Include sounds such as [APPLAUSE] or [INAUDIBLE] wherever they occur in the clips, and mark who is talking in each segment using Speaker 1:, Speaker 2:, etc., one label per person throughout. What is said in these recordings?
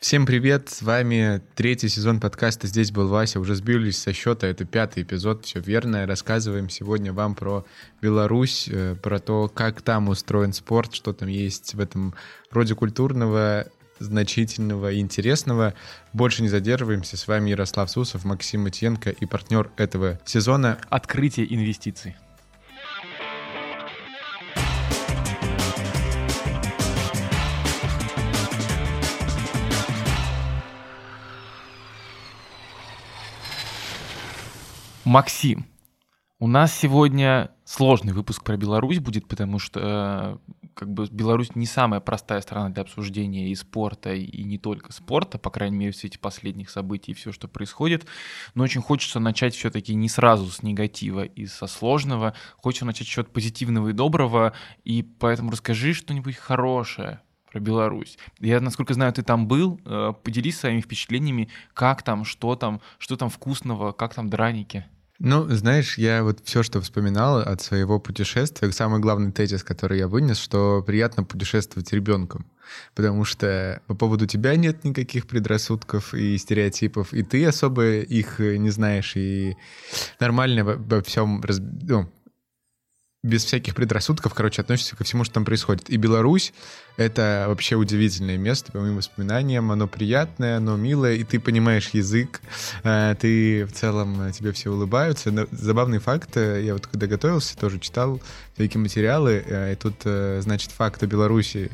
Speaker 1: Всем привет, с вами третий сезон подкаста «Здесь был Вася». Уже сбились со счета, это пятый эпизод, все верно. Рассказываем сегодня вам про Беларусь, э, про то, как там устроен спорт, что там есть в этом роде культурного, значительного и интересного. Больше не задерживаемся. С вами Ярослав Сусов, Максим Матьенко и партнер этого сезона.
Speaker 2: Открытие инвестиций. Максим, у нас сегодня сложный выпуск про Беларусь будет, потому что э, как бы Беларусь не самая простая страна для обсуждения и спорта, и не только спорта, по крайней мере, в свете последних событий и все, что происходит. Но очень хочется начать все-таки не сразу с негатива и со сложного. Хочется начать с чего-то позитивного и доброго, и поэтому расскажи что-нибудь хорошее про Беларусь. Я, насколько знаю, ты там был. Э, поделись своими впечатлениями, как там, что там, что там вкусного, как там драники.
Speaker 1: Ну, знаешь, я вот все, что вспоминал от своего путешествия, самый главный тезис, который я вынес, что приятно путешествовать ребенком. Потому что по поводу тебя нет никаких предрассудков и стереотипов, и ты особо их не знаешь, и нормально во, во всем раз, ну, без всяких предрассудков, короче, относишься ко всему, что там происходит. И Беларусь — это вообще удивительное место, по моим воспоминаниям. Оно приятное, оно милое, и ты понимаешь язык, э, ты в целом, э, тебе все улыбаются. Но забавный факт, э, я вот когда готовился, тоже читал всякие материалы, и тут, значит, факт о Беларуси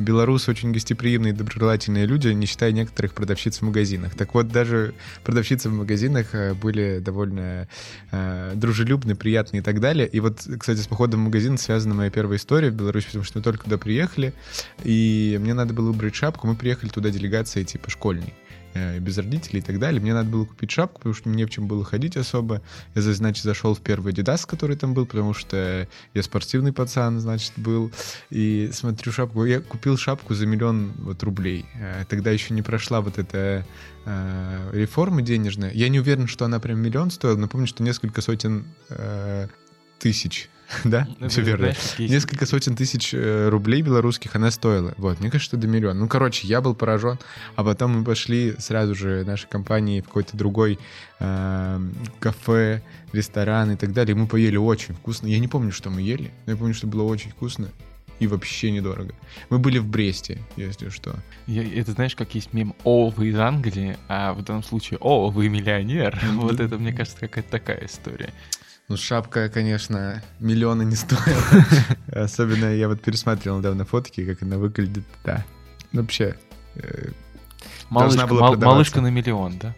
Speaker 1: белорусы очень гостеприимные и доброжелательные люди, не считая некоторых продавщиц в магазинах. Так вот, даже продавщицы в магазинах были довольно э, дружелюбные, приятные и так далее. И вот, кстати, с походом в магазин связана моя первая история в Беларуси, потому что мы только туда приехали, и мне надо было выбрать шапку. Мы приехали туда делегацией типа школьной. Э, без родителей и так далее. Мне надо было купить шапку, потому что мне в чем было ходить особо. Я, значит, зашел в первый Adidas, который там был, потому что я спортивный пацан, значит, был. И смотрю шапку. Я купил шапку за миллион вот рублей. Э, тогда еще не прошла вот эта э, реформа денежная. Я не уверен, что она прям миллион стоила, но помню, что несколько сотен э, тысяч [LAUGHS] да, ну, все верно. Несколько сотен тысяч э, рублей белорусских она стоила. Вот, мне кажется, что до миллиона. Ну, короче, я был поражен. А потом мы пошли сразу же нашей компании в какой-то другой э, кафе, ресторан и так далее. мы поели очень вкусно. Я не помню, что мы ели, но я помню, что было очень вкусно и вообще недорого. Мы были в Бресте, если что.
Speaker 2: Я, это знаешь, как есть мем «О, вы из Англии», а в данном случае «О, вы миллионер». Вот это, мне кажется, какая-то такая история.
Speaker 1: Ну, шапка, конечно, миллиона не стоила. [LAUGHS] Особенно я вот пересматривал недавно фотки, как она выглядит. Да. Ну, вообще,
Speaker 2: э, малышка, мал, малышка на миллион, да?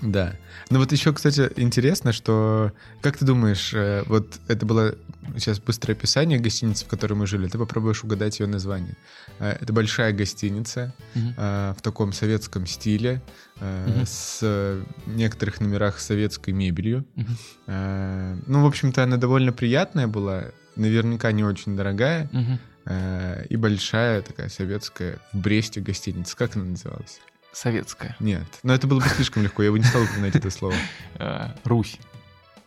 Speaker 1: Да. Ну вот еще, кстати, интересно, что, как ты думаешь, э, вот это было сейчас быстрое описание гостиницы, в которой мы жили, ты попробуешь угадать ее название. Э, это большая гостиница угу. в таком советском стиле, угу. с некоторых номерах советской мебелью. Угу. Ну, в общем-то, она довольно приятная была, наверняка не очень дорогая. Угу. И большая такая советская в Бресте гостиница. Как она называлась?
Speaker 2: Советская.
Speaker 1: Нет. Но это было бы слишком легко, я бы не стал упоминать это слово. [LAUGHS]
Speaker 2: Русь.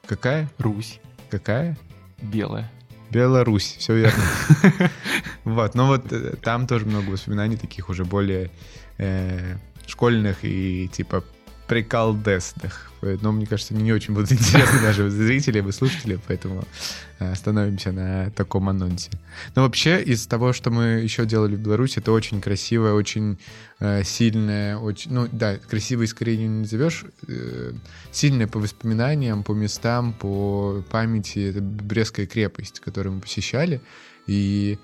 Speaker 1: Какая?
Speaker 2: Русь.
Speaker 1: Какая?
Speaker 2: Белая.
Speaker 1: Беларусь, все верно. [LAUGHS] Вот, но вот э, там тоже много воспоминаний таких уже более э, школьных и типа приколдесных. Но мне кажется, не очень будут [LAUGHS] интересны даже зрители и слушатели, поэтому э, остановимся на таком анонсе. Но вообще, из того, что мы еще делали в Беларуси, это очень красивое, очень э, сильное, очень, ну да, красивое скорее не назовешь, э, сильное по воспоминаниям, по местам, по памяти, это Брестская крепость, которую мы посещали, и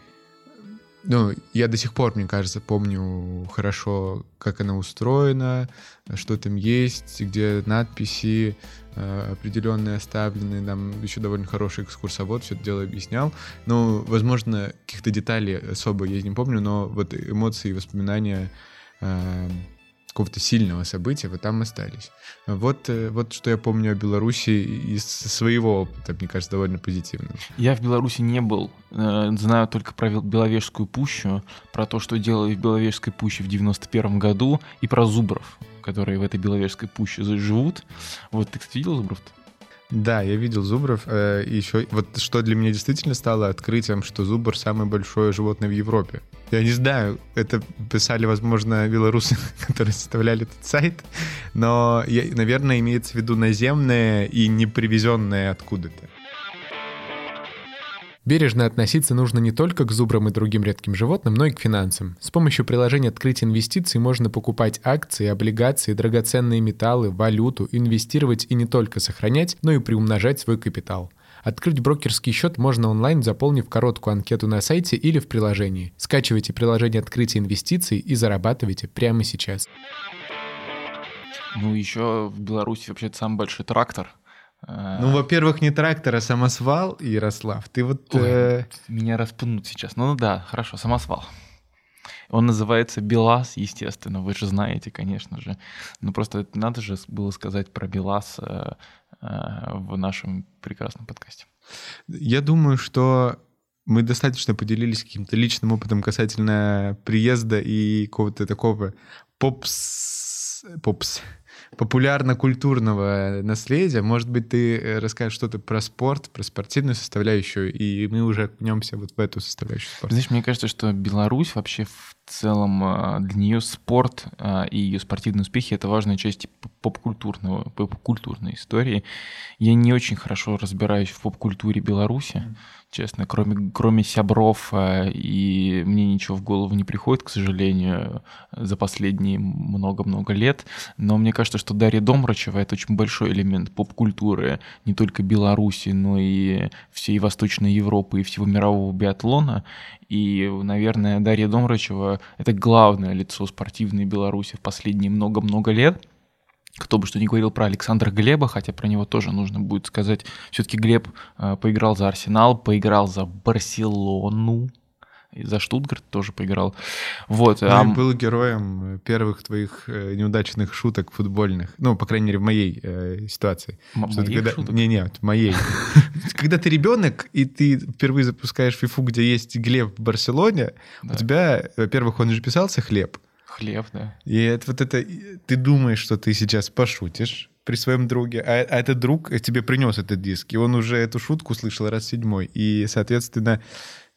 Speaker 1: ну, я до сих пор, мне кажется, помню хорошо, как она устроена, что там есть, где надписи э, определенные оставлены. Нам еще довольно хороший экскурсовод все это дело объяснял. Ну, возможно, каких-то деталей особо я не помню, но вот эмоции и воспоминания э, какого-то сильного события, вот там остались. Вот, э, вот что я помню о Беларуси из своего опыта, мне кажется, довольно позитивным.
Speaker 2: Я в Беларуси не был, э, знаю только про Беловежскую пущу, про то, что делали в Беловежской пуще в 91 году, и про зубров, которые в этой Беловежской пуще живут. Вот ты, кстати, видел зубров -то?
Speaker 1: Да, я видел зубров. Э, еще вот что для меня действительно стало открытием, что зубр самое большое животное в Европе. Я не знаю, это писали, возможно, белорусы, [LAUGHS] которые составляли этот сайт, но, наверное, имеется в виду наземное и не привезенное откуда-то.
Speaker 3: Бережно относиться нужно не только к зубрам и другим редким животным, но и к финансам. С помощью приложения «Открыть инвестиции» можно покупать акции, облигации, драгоценные металлы, валюту, инвестировать и не только сохранять, но и приумножать свой капитал. Открыть брокерский счет можно онлайн, заполнив короткую анкету на сайте или в приложении. Скачивайте приложение «Открытие инвестиций» и зарабатывайте прямо сейчас.
Speaker 2: Ну, еще в Беларуси вообще самый большой трактор –
Speaker 1: ну, во-первых, не трактор, а самосвал, Ярослав. Ты вот... Ой,
Speaker 2: э... Меня распнут сейчас. Ну, ну да, хорошо, самосвал. Он называется БелАЗ, естественно, вы же знаете, конечно же. Но просто надо же было сказать про БелАЗ э, э, в нашем прекрасном подкасте.
Speaker 1: Я думаю, что мы достаточно поделились каким-то личным опытом касательно приезда и какого-то такого попс... попс популярно-культурного наследия. Может быть, ты э, расскажешь что-то про спорт, про спортивную составляющую, и мы уже окунемся вот в эту составляющую спорта.
Speaker 2: Знаешь, мне кажется, что Беларусь вообще в целом а, для нее спорт а, и ее спортивные успехи это важная часть поп-культурного, поп-культурной истории. Я не очень хорошо разбираюсь в поп-культуре Беларуси, честно, кроме, кроме Сябров, а, и мне ничего в голову не приходит, к сожалению, за последние много-много лет. Но мне кажется, что Дарья Домрачева — это очень большой элемент поп-культуры не только Беларуси, но и всей Восточной Европы и всего мирового биатлона. И, наверное, Дарья Домрачева — это главное лицо спортивной Беларуси в последние много-много лет. Кто бы что ни говорил про Александра Глеба, хотя про него тоже нужно будет сказать. Все-таки Глеб э, поиграл за Арсенал, поиграл за Барселону, и за Штутгарт тоже поиграл. Вот.
Speaker 1: Ну, а... был героем э, первых твоих э, неудачных шуток футбольных. Ну, по крайней мере, в моей э, ситуации.
Speaker 2: М- моих
Speaker 1: когда...
Speaker 2: шуток?
Speaker 1: Не, не, в моей. [LAUGHS] Когда ты ребенок, и ты впервые запускаешь фифу, где есть Глеб в Барселоне, у тебя, во-первых, он же писался хлеб.
Speaker 2: Хлеб, да.
Speaker 1: И это вот это... Ты думаешь, что ты сейчас пошутишь при своем друге, а, а этот друг тебе принес этот диск, и он уже эту шутку слышал раз седьмой. И, соответственно,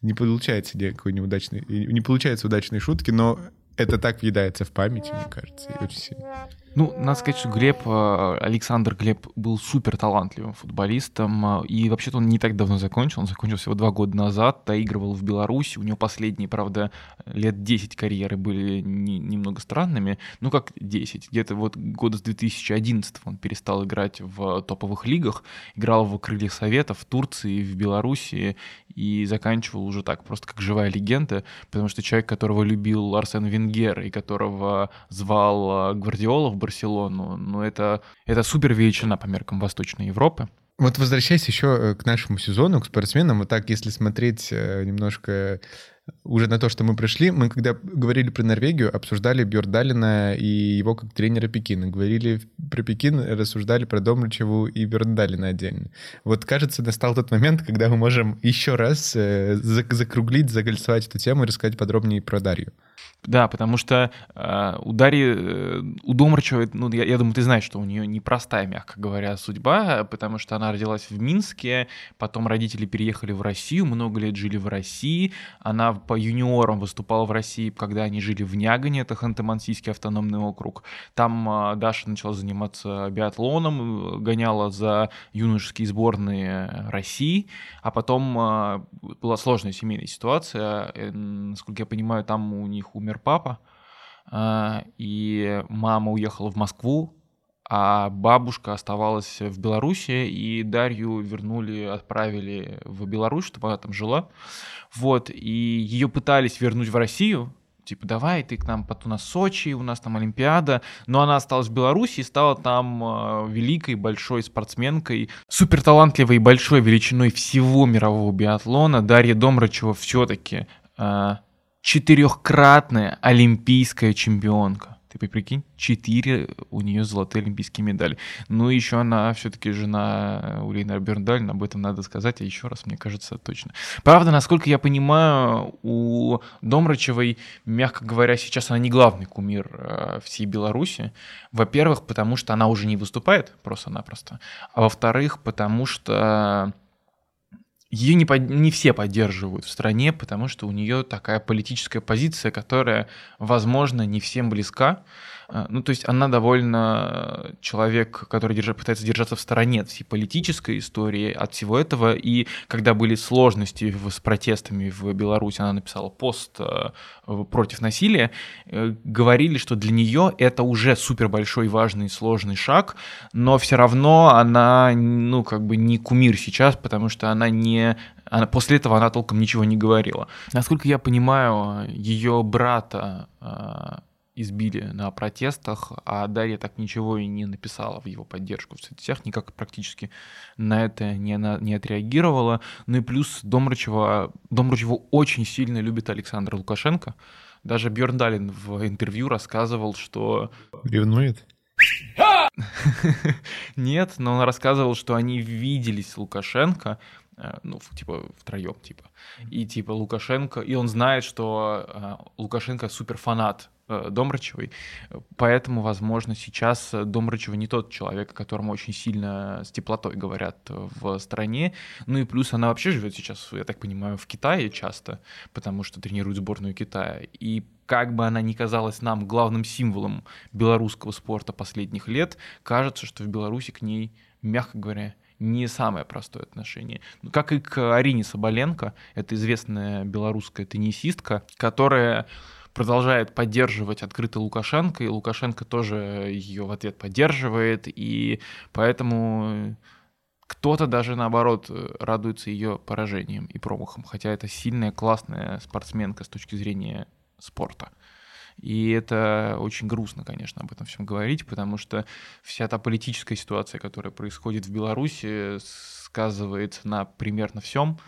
Speaker 1: не получается никакой неудачной, не получается удачной шутки, но это так въедается в память, мне кажется, очень сильно.
Speaker 2: Ну, надо сказать, что Глеб, э, Александр Глеб был супер талантливым футболистом, э, и вообще-то он не так давно закончил, он закончил всего два года назад, доигрывал в Беларуси, у него последние, правда, лет 10 карьеры были не, немного странными, ну как 10, где-то вот года с 2011 он перестал играть в топовых лигах, играл в «Крыльях Совета» в Турции, в Беларуси, и заканчивал уже так, просто как живая легенда, потому что человек, которого любил Арсен Венгер и которого звал э, Гвардиола в Барселону, ну это, это супер величина по меркам Восточной Европы.
Speaker 1: Вот возвращаясь еще э, к нашему сезону, к спортсменам, вот так, если смотреть э, немножко уже на то, что мы пришли, мы когда говорили про Норвегию, обсуждали Бjörndалина и его как тренера Пекина. Говорили про Пекин, рассуждали про Домрачеву и Бjörndалина отдельно. Вот, кажется, настал тот момент, когда мы можем еще раз э, закруглить, загольцевать эту тему и рассказать подробнее про Дарью.
Speaker 2: Да, потому что э, у Дарьи, э, у Домрачева, ну, я, я думаю, ты знаешь, что у нее непростая, мягко говоря, судьба, потому что она родилась в Минске, потом родители переехали в Россию, много лет жили в России, она по юниорам выступала в России, когда они жили в Нягане, это Ханты-Мансийский автономный округ. Там э, Даша начала заниматься биатлоном, э, гоняла за юношеские сборные России, а потом э, была сложная семейная ситуация, э, насколько я понимаю, там у них умер умер папа, а, и мама уехала в Москву, а бабушка оставалась в Беларуси, и Дарью вернули, отправили в Беларусь, чтобы она там жила. Вот, и ее пытались вернуть в Россию, типа, давай, ты к нам, потом у нас Сочи, у нас там Олимпиада, но она осталась в Беларуси и стала там э, великой, большой спортсменкой, супер талантливой и большой величиной всего мирового биатлона. Дарья Домрачева все-таки э, четырехкратная олимпийская чемпионка. Ты прикинь, четыре у нее золотые олимпийские медали. Ну, еще она все-таки жена у Лейнера Берндаль, об этом надо сказать, а еще раз, мне кажется, точно. Правда, насколько я понимаю, у Домрачевой, мягко говоря, сейчас она не главный кумир э, всей Беларуси. Во-первых, потому что она уже не выступает просто-напросто. А во-вторых, потому что ее не, под... не все поддерживают в стране, потому что у нее такая политическая позиция, которая, возможно, не всем близка. А, ну, то есть она довольно человек, который держа, пытается держаться в стороне от всей политической истории, от всего этого. И когда были сложности в, с протестами в Беларуси, она написала пост э, против насилия, э, говорили, что для нее это уже супер большой, важный, сложный шаг, но все равно она, ну, как бы не кумир сейчас, потому что она не она, после этого она толком ничего не говорила. Насколько я понимаю, ее брата э, избили на протестах, а Дарья так ничего и не написала в его поддержку в соцсетях, никак практически на это не, на, не отреагировала. Ну и плюс Домрачева, Домрачева очень сильно любит Александр Лукашенко. Даже Бjörn Далин в интервью рассказывал, что...
Speaker 3: Ревнует? [LAUGHS]
Speaker 2: Нет, но он рассказывал, что они виделись с Лукашенко, э, ну, типа, втроем, типа. И, типа, Лукашенко... И он знает, что э, Лукашенко супер фанат Э, Домрачевой. Поэтому, возможно, сейчас Домрачева не тот человек, о котором очень сильно с теплотой говорят в стране. Ну и плюс она вообще живет сейчас, я так понимаю, в Китае часто, потому что тренирует сборную Китая. И как бы она ни казалась нам главным символом белорусского спорта последних лет, кажется, что в Беларуси к ней, мягко говоря, не самое простое отношение. Как и к Арине Соболенко, это известная белорусская теннисистка, которая продолжает поддерживать открыто Лукашенко, и Лукашенко тоже ее в ответ поддерживает, и поэтому кто-то даже наоборот радуется ее поражением и промахом, хотя это сильная, классная спортсменка с точки зрения спорта. И это очень грустно, конечно, об этом всем говорить, потому что вся та политическая ситуация, которая происходит в Беларуси, сказывается на примерно всем,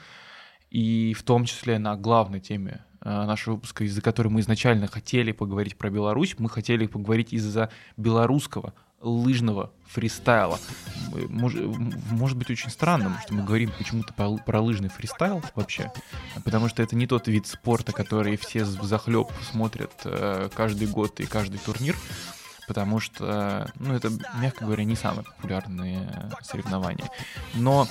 Speaker 2: и в том числе на главной теме нашего выпуска, из-за которой мы изначально хотели поговорить про Беларусь, мы хотели поговорить из-за белорусского лыжного фристайла. Может, может быть очень странным, что мы говорим почему-то про, про лыжный фристайл вообще, потому что это не тот вид спорта, который все захлеб смотрят э, каждый год и каждый турнир, потому что, ну, это, мягко говоря, не самые популярные соревнования. Но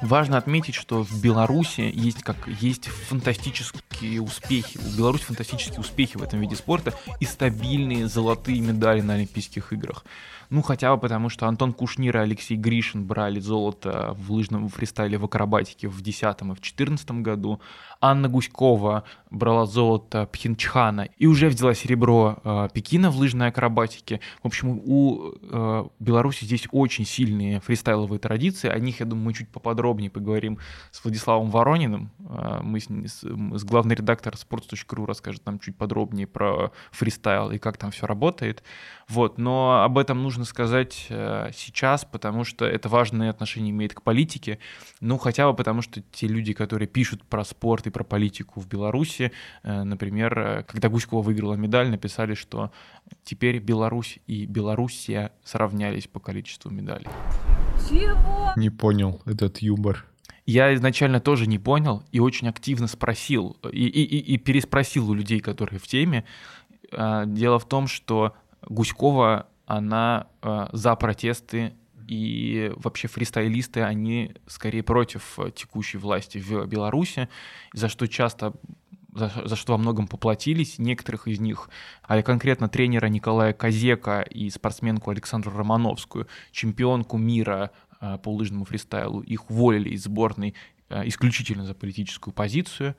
Speaker 2: Важно отметить, что в Беларуси есть, как, есть фантастические успехи. У Беларуси фантастические успехи в этом виде спорта и стабильные золотые медали на Олимпийских играх. Ну, хотя бы потому, что Антон Кушнир и Алексей Гришин брали золото в лыжном фристайле в акробатике в 2010 и в 2014 году. Анна Гуськова брала золото Пхенчхана и уже взяла серебро э, Пекина в лыжной акробатике. В общем, у э, Беларуси здесь очень сильные фристайловые традиции. О них, я думаю, мы чуть поподробнее поговорим с Владиславом Ворониным. Э, мы с, с главный редактор sports.ru расскажет нам чуть подробнее про фристайл и как там все работает. Вот, но об этом нужно сказать э, сейчас, потому что это важное отношение имеет к политике. Ну, хотя бы потому, что те люди, которые пишут про спорт и про политику в Беларуси, э, например, э, когда Гуськова выиграла медаль, написали, что теперь Беларусь и Белоруссия сравнялись по количеству медалей.
Speaker 3: Чего? Не понял этот юмор.
Speaker 2: Я изначально тоже не понял и очень активно спросил и, и, и, и переспросил у людей, которые в теме. Дело в том, что Гуськова, она э, за протесты и вообще фристайлисты, они скорее против текущей власти в Беларуси, за что часто за, за что во многом поплатились, некоторых из них, а конкретно тренера Николая Козека и спортсменку Александру Романовскую, чемпионку мира э, по лыжному фристайлу, их уволили из сборной э, исключительно за политическую позицию.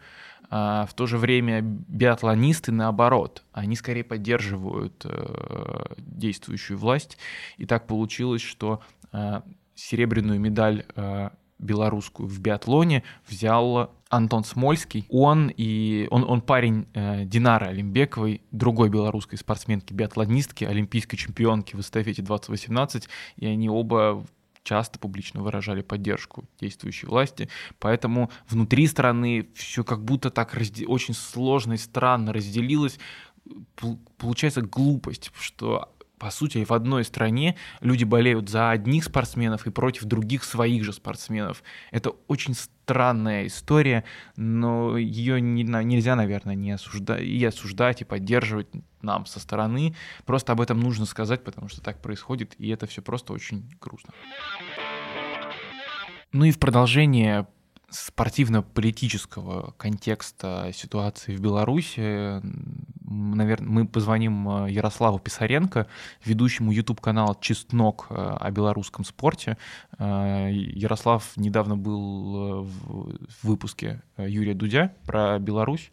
Speaker 2: А в то же время биатлонисты, наоборот, они скорее поддерживают э, действующую власть. И так получилось, что э, серебряную медаль э, белорусскую в биатлоне взял Антон Смольский. Он и он, он парень э, Динары Олимбековой, другой белорусской спортсменки, биатлонистки, олимпийской чемпионки в эстафете 2018, и они оба часто публично выражали поддержку действующей власти, поэтому внутри страны все как будто так разде... очень сложно и странно разделилось. получается глупость, что по сути, в одной стране люди болеют за одних спортсменов и против других своих же спортсменов. Это очень странная история, но ее не, нельзя, наверное, не осуждать, и осуждать, и поддерживать нам со стороны. Просто об этом нужно сказать, потому что так происходит, и это все просто очень грустно. Ну и в продолжение спортивно-политического контекста ситуации в Беларуси, наверное, мы позвоним э, Ярославу Писаренко, ведущему YouTube-канала «Чистнок» э, о белорусском спорте. Э, Ярослав недавно был в выпуске Юрия Дудя про Беларусь,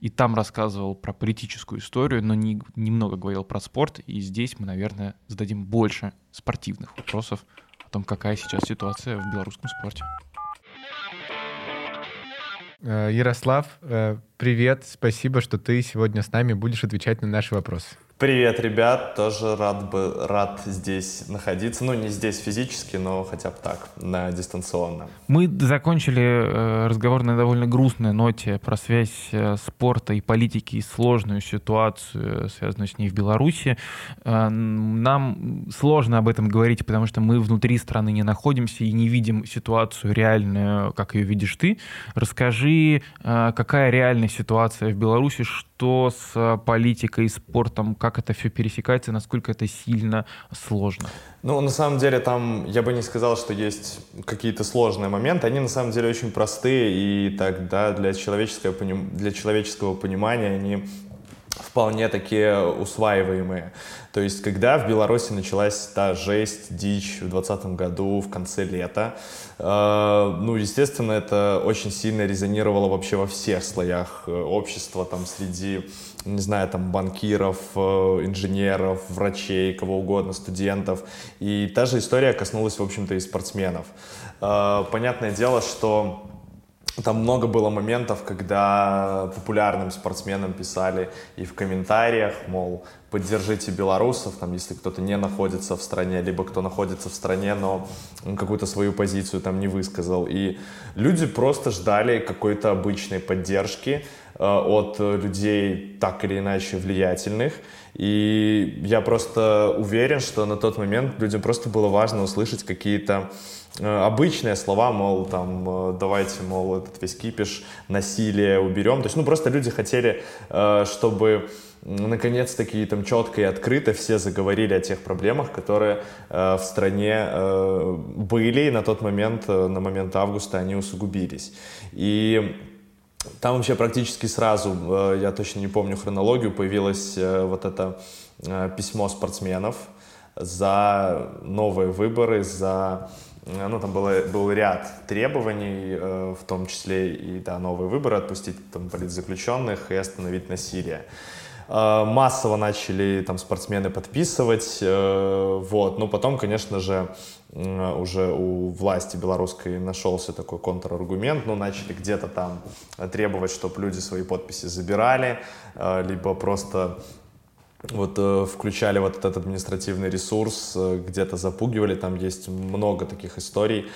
Speaker 2: и там рассказывал про политическую историю, но не, немного говорил про спорт, и здесь мы, наверное, зададим больше спортивных вопросов о том, какая сейчас ситуация в белорусском спорте.
Speaker 1: Э, Ярослав, э, привет, спасибо, что ты сегодня с нами будешь отвечать на наши вопросы.
Speaker 4: Привет, ребят, тоже рад бы рад здесь находиться, ну не здесь физически, но хотя бы так, на дистанционно.
Speaker 2: Мы закончили э, разговор на довольно грустной ноте про связь э, спорта и политики и сложную ситуацию, связанную с ней в Беларуси. Э, нам сложно об этом говорить, потому что мы внутри страны не находимся и не видим ситуацию реальную, как ее видишь ты. Расскажи, какая реальная ситуация в Беларуси, что с политикой и спортом, как это все пересекается, насколько это сильно сложно?
Speaker 4: Ну, на самом деле, там я бы не сказал, что есть какие-то сложные моменты. Они на самом деле очень простые, и тогда для человеческого, для человеческого понимания они вполне такие усваиваемые. То есть, когда в Беларуси началась та жесть, дичь в 2020 году, в конце лета, э, ну, естественно, это очень сильно резонировало вообще во всех слоях э, общества, там, среди, не знаю, там, банкиров, э, инженеров, врачей, кого угодно, студентов. И та же история коснулась, в общем-то, и спортсменов. Э, понятное дело, что там много было моментов, когда популярным спортсменам писали и в комментариях, мол, поддержите белорусов, там, если кто-то не находится в стране, либо кто находится в стране, но какую-то свою позицию там не высказал. И люди просто ждали какой-то обычной поддержки э, от людей так или иначе влиятельных. И я просто уверен, что на тот момент людям просто было важно услышать какие-то обычные слова, мол, там, э, давайте, мол, этот весь кипиш, насилие уберем. То есть, ну, просто люди хотели, э, чтобы наконец-таки там четко и открыто все заговорили о тех проблемах, которые в стране были, и на тот момент, на момент августа они усугубились. И там вообще практически сразу, я точно не помню хронологию, появилось вот это письмо спортсменов за новые выборы, за ну, там было, был ряд требований, э, в том числе и да, новые выборы, отпустить там, политзаключенных и остановить насилие. Э, массово начали там спортсмены подписывать, э, вот, но потом, конечно же, уже у власти белорусской нашелся такой контраргумент, ну, начали где-то там требовать, чтобы люди свои подписи забирали, либо просто вот э, включали вот этот административный ресурс, э, где-то запугивали, там есть много таких историй,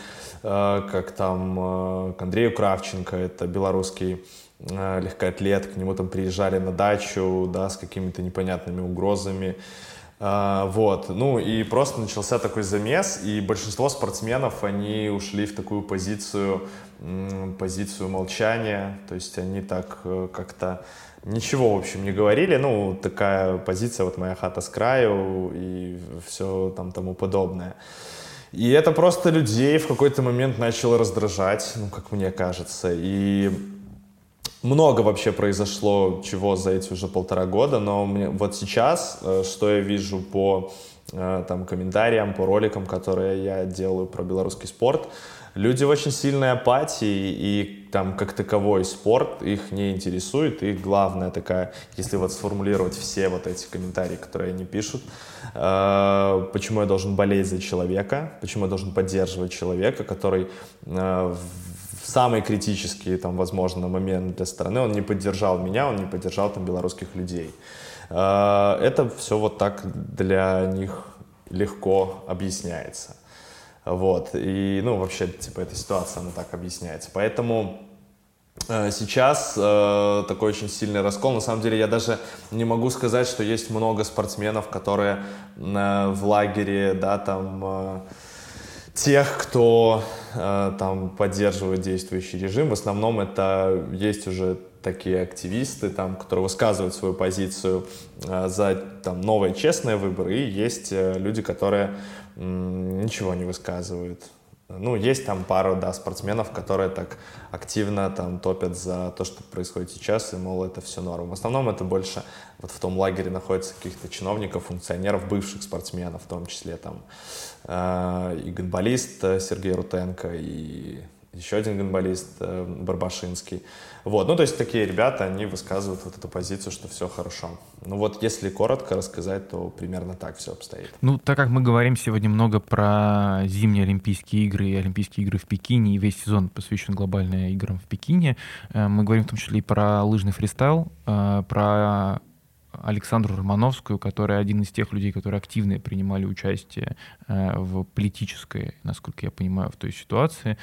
Speaker 4: э, как там э, к Андрею Кравченко, это белорусский э, легкоатлет, к нему там приезжали на дачу, да, с какими-то непонятными угрозами, э, вот, ну и просто начался такой замес, и большинство спортсменов, они ушли в такую позицию, позицию молчания, то есть они так э, как-то Ничего, в общем, не говорили. Ну, такая позиция, вот моя хата с краю и все там тому подобное. И это просто людей в какой-то момент начало раздражать, ну, как мне кажется. И много вообще произошло чего за эти уже полтора года, но мне, вот сейчас, э, что я вижу по э, там, комментариям, по роликам, которые я делаю про белорусский спорт, люди в очень сильной апатии, и там как таковой спорт их не интересует. Их главная такая, если вот сформулировать все вот эти комментарии, которые они пишут, э, почему я должен болеть за человека, почему я должен поддерживать человека, который э, в самый критический, там, возможно, момент для страны, он не поддержал меня, он не поддержал там белорусских людей. Э, это все вот так для них легко объясняется. Вот. И, ну, вообще, типа, эта ситуация, она так объясняется. Поэтому Э, сейчас э, такой очень сильный раскол. На самом деле я даже не могу сказать, что есть много спортсменов, которые э, в лагере, да, там э, тех, кто э, там поддерживает действующий режим. В основном это есть уже такие активисты, там, которые высказывают свою позицию э, за там, новые честные выборы, и есть э, люди, которые ничего не высказывают. Ну, есть там пару, да, спортсменов, которые так активно там топят за то, что происходит сейчас, и, мол, это все норм. В основном это больше вот в том лагере находится каких-то чиновников, функционеров, бывших спортсменов, в том числе там э, и гонболист Сергей Рутенко, и еще один гонболист э, Барбашинский. Вот, ну то есть такие ребята, они высказывают вот эту позицию, что все хорошо. Ну вот если коротко рассказать, то примерно так все обстоит.
Speaker 2: Ну так как мы говорим сегодня много про зимние Олимпийские игры и Олимпийские игры в Пекине, и весь сезон посвящен глобальным играм в Пекине, э, мы говорим в том числе и про лыжный фристайл, э, про Александру Романовскую, которая один из тех людей, которые активно принимали участие э, в политической, насколько я понимаю, в той ситуации.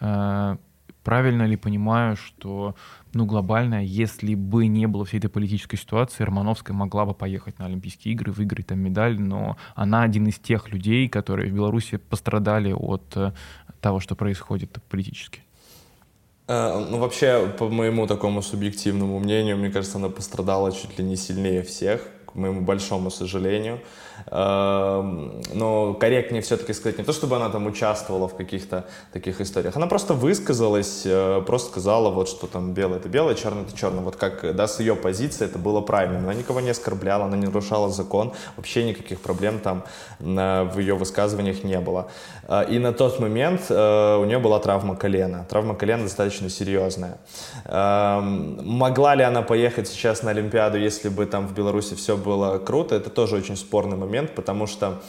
Speaker 2: Э, правильно ли понимаю, что ну, глобально, если бы не было всей этой политической ситуации, Романовская могла бы поехать на Олимпийские игры, выиграть там медаль, но она один из тех людей, которые в Беларуси пострадали от э, того, что происходит политически.
Speaker 4: Ну, вообще, по моему такому субъективному мнению, мне кажется, она пострадала чуть ли не сильнее всех, к моему большому сожалению. Эм, но корректнее все-таки сказать не то, чтобы она там участвовала в каких-то таких историях, она просто высказалась, э, просто сказала вот, что там белое это белое, черное это черное. Вот как, да, с ее позиции это было правильно. Она никого не оскорбляла, она не нарушала закон, вообще никаких проблем там в ее высказываниях не было. Э, и на тот момент э, у нее была травма колена. Травма колена достаточно серьезная. Эм, могла ли она поехать сейчас на Олимпиаду, если бы там в Беларуси все было круто? Это тоже очень спорный момент момент, потому что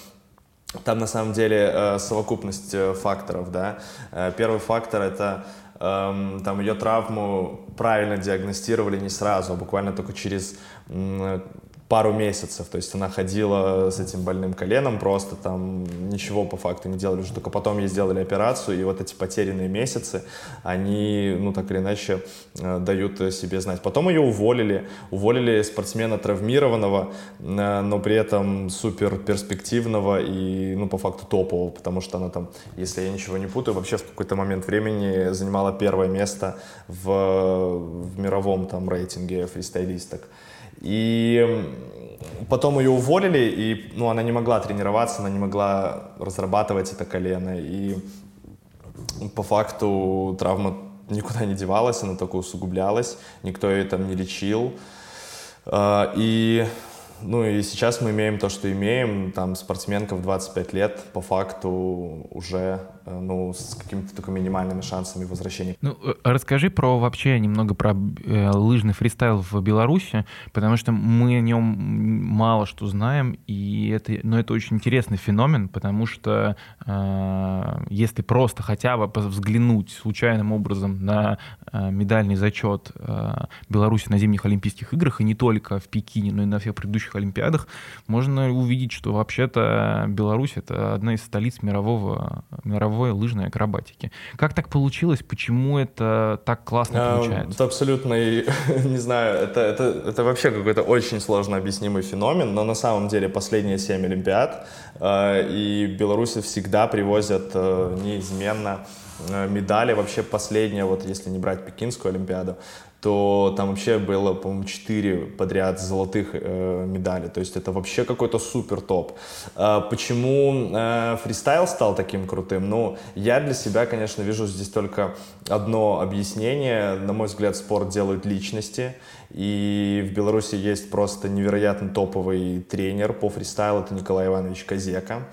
Speaker 4: там на самом деле э, совокупность э, факторов, да. Э, первый фактор это эм, там ее травму правильно диагностировали не сразу, а буквально только через пару месяцев, то есть она ходила с этим больным коленом, просто там ничего по факту не делали, уже только потом ей сделали операцию, и вот эти потерянные месяцы, они, ну так или иначе, э, дают себе знать. Потом ее уволили, уволили спортсмена травмированного, э, но при этом супер перспективного и, ну по факту топового, потому что она там, если я ничего не путаю, вообще в какой-то момент времени занимала первое место в, в мировом там рейтинге фристайлисток. И потом ее уволили, и ну, она не могла тренироваться, она не могла разрабатывать это колено. И по факту травма никуда не девалась, она только усугублялась, никто ее там не лечил. А, и ну и сейчас мы имеем то, что имеем. Там спортсменка в 25 лет по факту уже ну, с какими-то только минимальными шансами возвращения.
Speaker 2: Ну, э, расскажи про вообще немного про э, лыжный фристайл в Беларуси, потому что мы о нем мало что знаем, и это, но ну, это очень интересный феномен, потому что э, если просто хотя бы взглянуть случайным образом на э, медальный зачет э, Беларуси на зимних Олимпийских играх, и не только в Пекине, но и на всех предыдущих Олимпиадах, можно увидеть, что вообще-то Беларусь — это одна из столиц мирового, мировой лыжной акробатики. Как так получилось? Почему это так классно а, получается?
Speaker 4: Это абсолютно, [LAUGHS] не знаю, это, это, это вообще какой-то очень сложно объяснимый феномен, но на самом деле последние семь Олимпиад э, и Беларуси всегда привозят э, неизменно медали. Вообще последняя, вот если не брать Пекинскую Олимпиаду, то там вообще было, по-моему, 4 подряд золотых э, медалей. То есть это вообще какой-то супер топ. Э, почему э, фристайл стал таким крутым? Ну, я для себя, конечно, вижу здесь только одно объяснение. На мой взгляд, спорт делают личности. И в Беларуси есть просто невероятно топовый тренер по фристайлу. Это Николай Иванович Козека.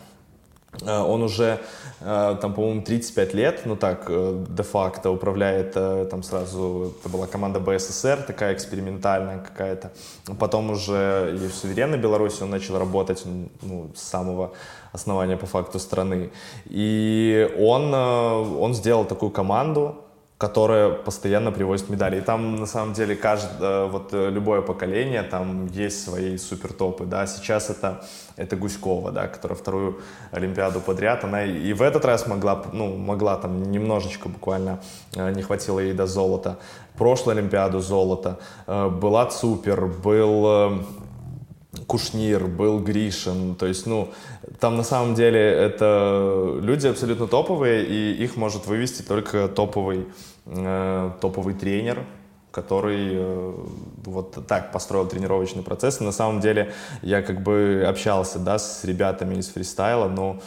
Speaker 4: Э, он уже, э, там, по-моему, 35 лет, ну так, э, де-факто управляет, там сразу, это была команда БССР, такая экспериментальная какая-то. Потом уже и в суверенной Беларуси он начал работать ну, с самого основания по факту страны. И он, он сделал такую команду, которая постоянно привозит медали. И там, на самом деле, каждое, вот любое поколение, там есть свои супертопы, да. Сейчас это, это Гуськова, да, которая вторую Олимпиаду подряд, она и в этот раз могла, ну, могла там немножечко буквально, не хватило ей до золота. Прошлую Олимпиаду золото. Была Супер, был Кушнир, был Гришин, то есть, ну, там на самом деле это люди абсолютно топовые, и их может вывести только топовый, э, топовый тренер, который э, вот так построил тренировочный процесс. И на самом деле я как бы общался, да, с ребятами из фристайла, но,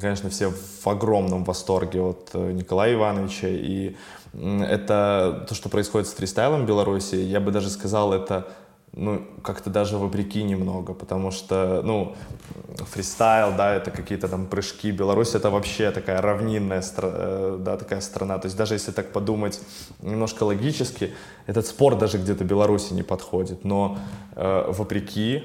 Speaker 4: конечно, все в огромном восторге от э, Николая Ивановича, и это то, что происходит с фристайлом в Беларуси, я бы даже сказал, это ну, как-то даже вопреки немного, потому что, ну, фристайл, да, это какие-то там прыжки. Беларусь это вообще такая равнинная, э, да, такая страна. То есть даже если так подумать немножко логически, этот спорт даже где-то Беларуси не подходит. Но э, вопреки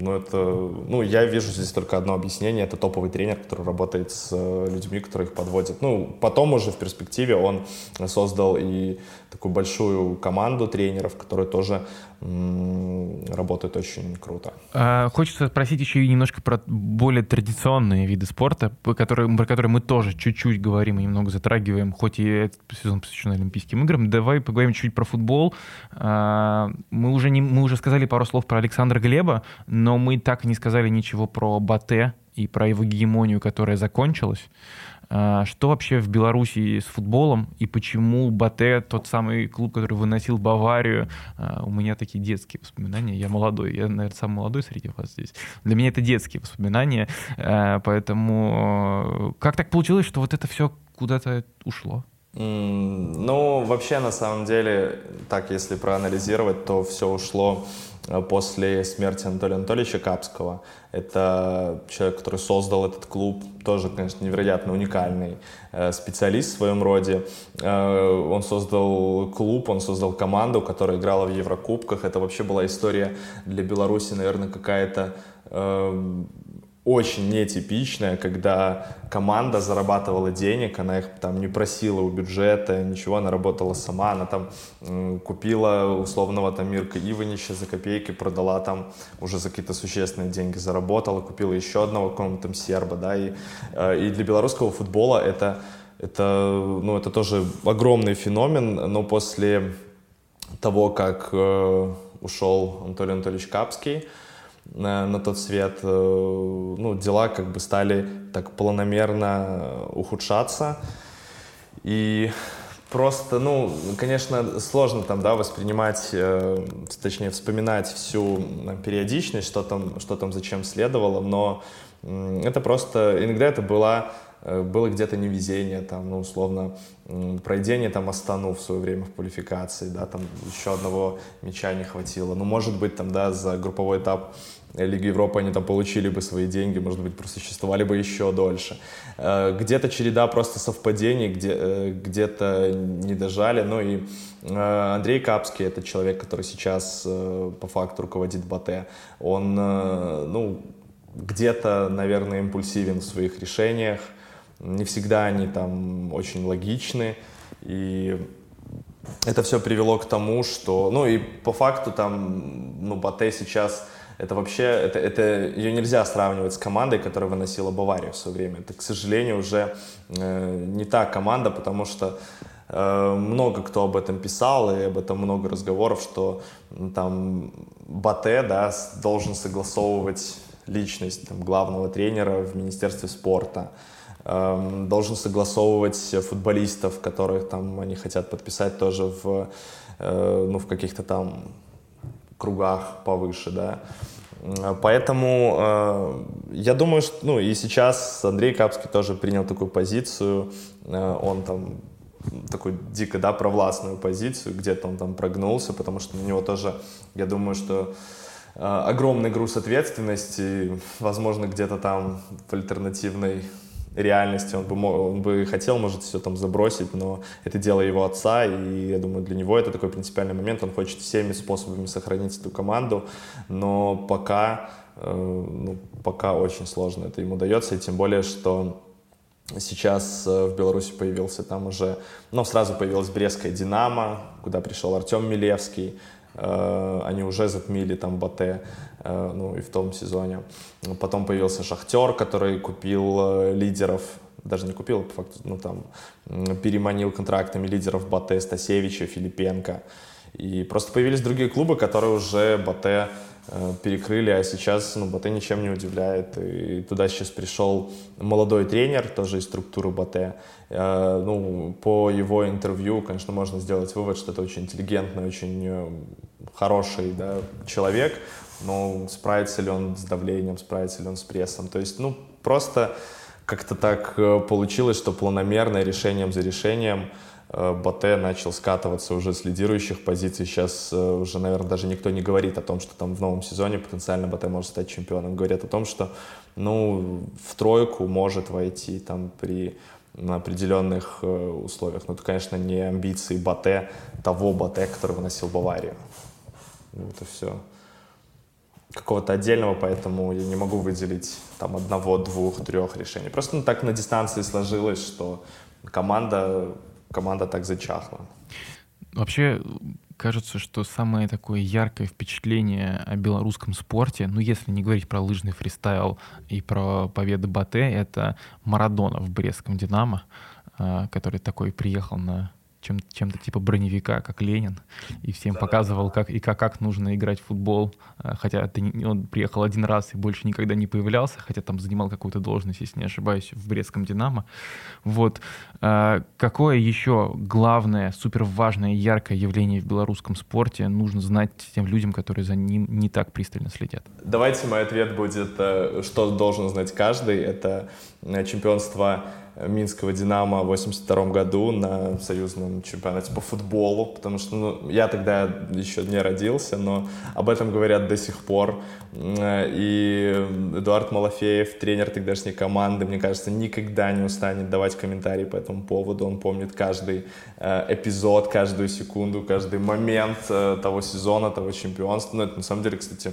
Speaker 4: ну, это, ну, я вижу здесь только одно объяснение. Это топовый тренер, который работает с э, людьми, которые их подводят. Ну, потом уже в перспективе он создал и такую большую команду тренеров, которые тоже работают очень круто.
Speaker 2: А, хочется спросить еще и немножко про более традиционные виды спорта, которые, про которые мы тоже чуть-чуть говорим и немного затрагиваем, хоть и этот сезон посвящен Олимпийским играм. Давай поговорим чуть-чуть про футбол. А, мы уже, не, мы уже сказали пару слов про Александра Глеба, но мы так и не сказали ничего про Бате и про его гегемонию, которая закончилась. А, что вообще в Беларуси с футболом и почему Батэ, тот самый клуб, который выносил Баварию, а, у меня такие детские воспоминания. Я молодой, я, наверное, самый молодой среди вас здесь. Для меня это детские воспоминания, а, поэтому как так получилось, что вот это все куда-то ушло?
Speaker 4: Ну, вообще, на самом деле, так, если проанализировать, то все ушло Э, после смерти Анатолия Анатольевича Капского. Это человек, который создал этот клуб, тоже, конечно, невероятно уникальный э, специалист в своем роде. Э, он создал клуб, он создал команду, которая играла в Еврокубках. Это вообще была история для Беларуси, наверное, какая-то очень нетипичная, когда команда зарабатывала денег, она их там не просила у бюджета, ничего, она работала сама, она там купила условного там Мирка Иванича за копейки, продала там уже за какие-то существенные деньги, заработала, купила еще одного какого-то там серба, да, и, э, и для белорусского футбола это, это, ну, это тоже огромный феномен, но после того, как э, ушел Анатолий Анатольевич Капский, на, на тот свет, э, ну, дела как бы стали так планомерно ухудшаться. И просто, ну, конечно, сложно там, да, воспринимать, э, точнее, вспоминать всю периодичность, что там, что там зачем следовало, но это просто, иногда это была было где-то невезение, там, ну, условно, пройдение там Астану в свое время в квалификации, да, там еще одного мяча не хватило. Ну, может быть, там, да, за групповой этап Лиги Европы они там получили бы свои деньги, может быть, просуществовали бы еще дольше. Э, где-то череда просто совпадений, где, э, где-то не дожали. Ну и Андрей Капский, это человек, который сейчас по факту руководит БАТЭ, он, ну, где-то, наверное, импульсивен в своих решениях, не всегда они там очень логичны, и это все привело к тому, что, ну и по факту там, ну, Батэ сейчас, это вообще, это, это ее нельзя сравнивать с командой, которая выносила Баварию в свое время. Это, к сожалению, уже э, не та команда, потому что э, много кто об этом писал, и об этом много разговоров, что там Батэ, да, должен согласовывать личность там, главного тренера в Министерстве спорта. Должен согласовывать футболистов, которых там они хотят подписать тоже в, э, ну, в каких-то там кругах повыше, да. Поэтому э, я думаю, что, ну, и сейчас Андрей Капский тоже принял такую позицию, э, он там такую дико, да, провластную позицию, где-то он там прогнулся, потому что на него тоже, я думаю, что э, огромный груз ответственности, возможно, где-то там в альтернативной реальности, он бы, он бы хотел, может, все там забросить, но это дело его отца, и я думаю, для него это такой принципиальный момент, он хочет всеми способами сохранить эту команду, но пока, э, ну, пока очень сложно это ему дается, и тем более, что Сейчас э, в Беларуси появился там уже, ну, сразу появилась Брестская «Динамо», куда пришел Артем Милевский. Э, они уже затмили там Батэ, ну, и в том сезоне. Потом появился «Шахтер», который купил лидеров даже не купил, по факту, ну, там, переманил контрактами лидеров Батэ, Стасевича, Филипенко. И просто появились другие клубы, которые уже Батэ э, перекрыли, а сейчас ну, Батэ ничем не удивляет. И туда сейчас пришел молодой тренер, тоже из структуры Батэ. Э, ну, по его интервью, конечно, можно сделать вывод, что это очень интеллигентный, очень э, хороший да, человек, но справится ли он с давлением, справится ли он с прессом. То есть, ну, просто как-то так получилось, что планомерно, решением за решением – Э, Батэ начал скатываться уже с лидирующих позиций. Сейчас э, уже, наверное, даже никто не говорит о том, что там в новом сезоне потенциально Батэ может стать чемпионом. Говорят о том, что ну, в тройку может войти там при на определенных э, условиях. Но это, конечно, не амбиции Батэ, того Батэ, который выносил Баварию. Вот и все. Какого-то отдельного, поэтому я не могу выделить там одного, двух, трех решений. Просто ну, так на дистанции сложилось, что команда команда так зачахла.
Speaker 2: Вообще, кажется, что самое такое яркое впечатление о белорусском спорте, ну, если не говорить про лыжный фристайл и про победы Батэ, это Марадона в Брестском «Динамо», а, который такой приехал на чем, чем-то типа броневика, как Ленин, и всем да, показывал, как и как, как нужно играть в футбол. А, хотя ты, он приехал один раз и больше никогда не появлялся, хотя там занимал какую-то должность, если не ошибаюсь, в Брестском «Динамо». Вот. А, какое еще главное, супер важное, яркое явление в белорусском спорте нужно знать тем людям, которые за ним не так пристально следят?
Speaker 4: Давайте мой ответ будет, э, что должен знать каждый. Это э, чемпионство Минского «Динамо» в 82 году на союзном чемпионате по футболу, потому что ну, я тогда еще не родился, но об этом говорят до сих пор. И Эдуард Малафеев, тренер тогдашней команды, мне кажется, никогда не устанет давать комментарии по этому поводу. Он помнит каждый э, эпизод, каждую секунду, каждый момент э, того сезона, того чемпионства. Ну, это на самом деле, кстати,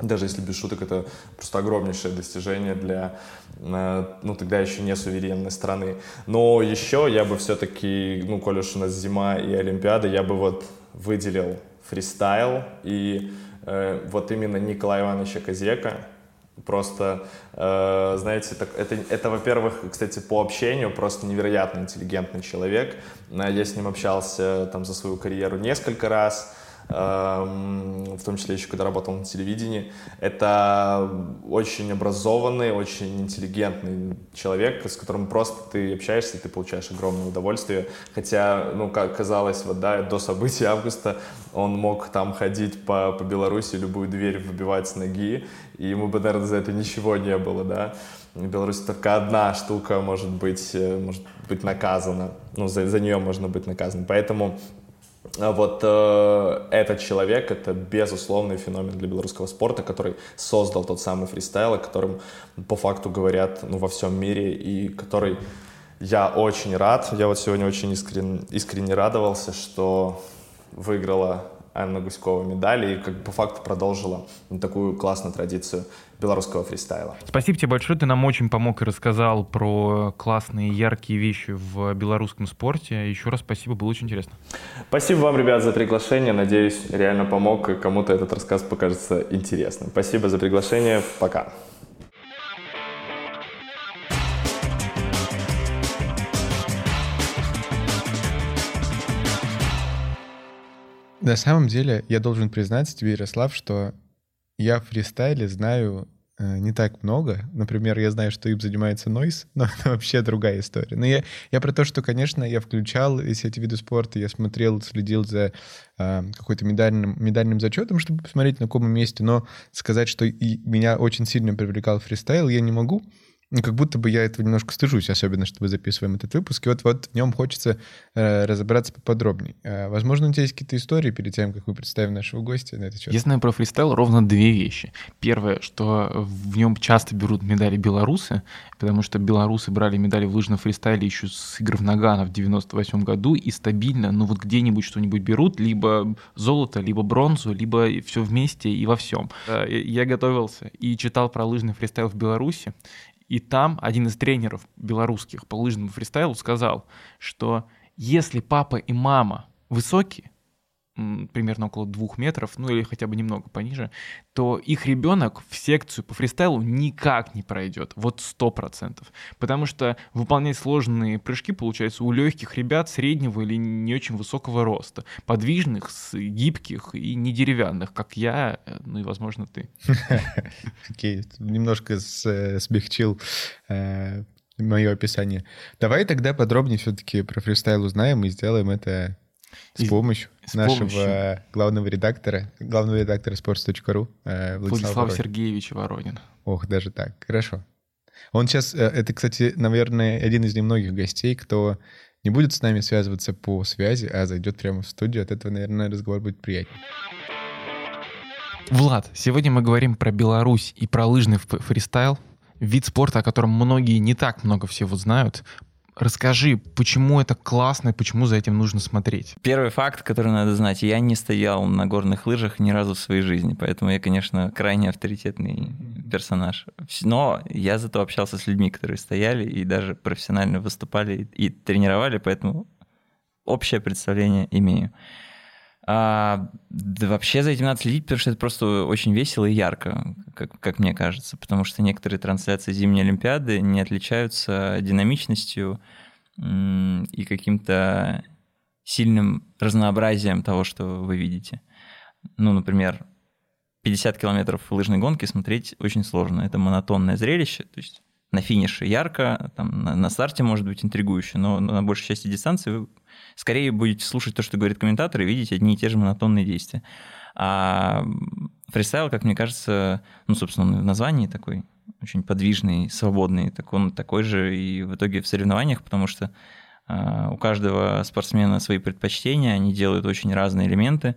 Speaker 4: даже если без шуток, это просто огромнейшее достижение для, э, ну, тогда еще не суверенной страны. Но еще я бы все-таки, ну, коль уж у нас зима и Олимпиада, я бы вот выделил фристайл и э, вот именно Николая Ивановича Козека, Просто, э, знаете, так, это, это, во-первых, кстати, по общению просто невероятно интеллигентный человек. Э, я с ним общался там за свою карьеру несколько раз. Эм, в том числе еще когда работал на телевидении. Это очень образованный, очень интеллигентный человек, с которым просто ты общаешься, и ты получаешь огромное удовольствие. Хотя, ну, как казалось, вот, да, до событий августа он мог там ходить по, по Беларуси, любую дверь выбивать с ноги, и ему бы, наверное, за это ничего не было, да. В Беларуси только одна штука может быть, э, может быть наказана, ну, за, за нее можно быть наказан. Поэтому вот э, этот человек — это безусловный феномен для белорусского спорта, который создал тот самый фристайл, о котором по факту говорят ну, во всем мире, и который я очень рад. Я вот сегодня очень искренне, искренне радовался, что выиграла Анна Гуськова медаль и как бы по факту продолжила такую классную традицию белорусского фристайла.
Speaker 2: Спасибо тебе большое, ты нам очень помог и рассказал про классные, яркие вещи в белорусском спорте. Еще раз спасибо, было очень интересно.
Speaker 4: Спасибо вам, ребят, за приглашение. Надеюсь, реально помог, и кому-то этот рассказ покажется интересным. Спасибо за приглашение. Пока.
Speaker 1: На самом деле, я должен признаться тебе, Ярослав, что я в фристайле знаю э, не так много. Например, я знаю, что им занимается Нойс, [LAUGHS] но это вообще другая история. Но я, я про то, что, конечно, я включал все эти виды спорта, я смотрел, следил за э, какой-то медальным, медальным зачетом, чтобы посмотреть, на каком месте, но сказать, что и меня очень сильно привлекал фристайл, я не могу. Ну, как будто бы я этого немножко стыжусь, особенно, что мы записываем этот выпуск. И вот, вот в нем хочется э, разобраться поподробнее. Э, возможно, у тебя есть какие-то истории перед тем, как мы представим нашего гостя на это счет?
Speaker 2: Я знаю про фристайл ровно две вещи. Первое, что в нем часто берут медали белорусы, потому что белорусы брали медали в лыжном фристайле еще с игр в Нагано в 98 году, и стабильно, ну вот где-нибудь что-нибудь берут, либо золото, либо бронзу, либо все вместе и во всем. Э, я готовился и читал про лыжный фристайл в Беларуси, И там один из тренеров белорусских по лыжному фристайлу сказал, что если папа и мама высокие, примерно около двух метров, ну или хотя бы немного пониже, то их ребенок в секцию по фристайлу никак не пройдет, вот сто процентов, потому что выполнять сложные прыжки получается у легких ребят среднего или не очень высокого роста, подвижных, гибких и не деревянных, как я, э, ну и, возможно, ты. [LAUGHS]
Speaker 1: Окей, немножко э, смягчил э, мое описание. Давай тогда подробнее все-таки про фристайл узнаем и сделаем это с помощью с нашего помощью. главного редактора, главного редактора sports.ru
Speaker 2: э, Владислава Владислав Сергеевича Воронина.
Speaker 1: Ох, даже так. Хорошо. Он сейчас, э, это, кстати, наверное, один из немногих гостей, кто не будет с нами связываться по связи, а зайдет прямо в студию. От этого, наверное, разговор будет приятнее.
Speaker 2: Влад, сегодня мы говорим про Беларусь и про лыжный фристайл, вид спорта, о котором многие не так много всего знают. Расскажи, почему это классно и почему за этим нужно смотреть?
Speaker 5: Первый факт, который надо знать. Я не стоял на горных лыжах ни разу в своей жизни, поэтому я, конечно, крайне авторитетный персонаж. Но я зато общался с людьми, которые стояли и даже профессионально выступали и тренировали, поэтому общее представление имею. А, да вообще за этим надо следить, потому что это просто очень весело и ярко, как, как мне кажется, потому что некоторые трансляции зимней Олимпиады не отличаются динамичностью и каким-то сильным разнообразием того, что вы видите. Ну, например, 50 километров лыжной гонки смотреть очень сложно. Это монотонное зрелище, то есть на финише ярко, там, на, на старте может быть интригующе, но на большей части дистанции вы скорее будете слушать то, что говорит комментатор, и видеть одни и те же монотонные действия. А фристайл, как мне кажется, ну, собственно, в названии такой очень подвижный, свободный, так он такой же и в итоге в соревнованиях, потому что uh, у каждого спортсмена свои предпочтения, они делают очень разные элементы.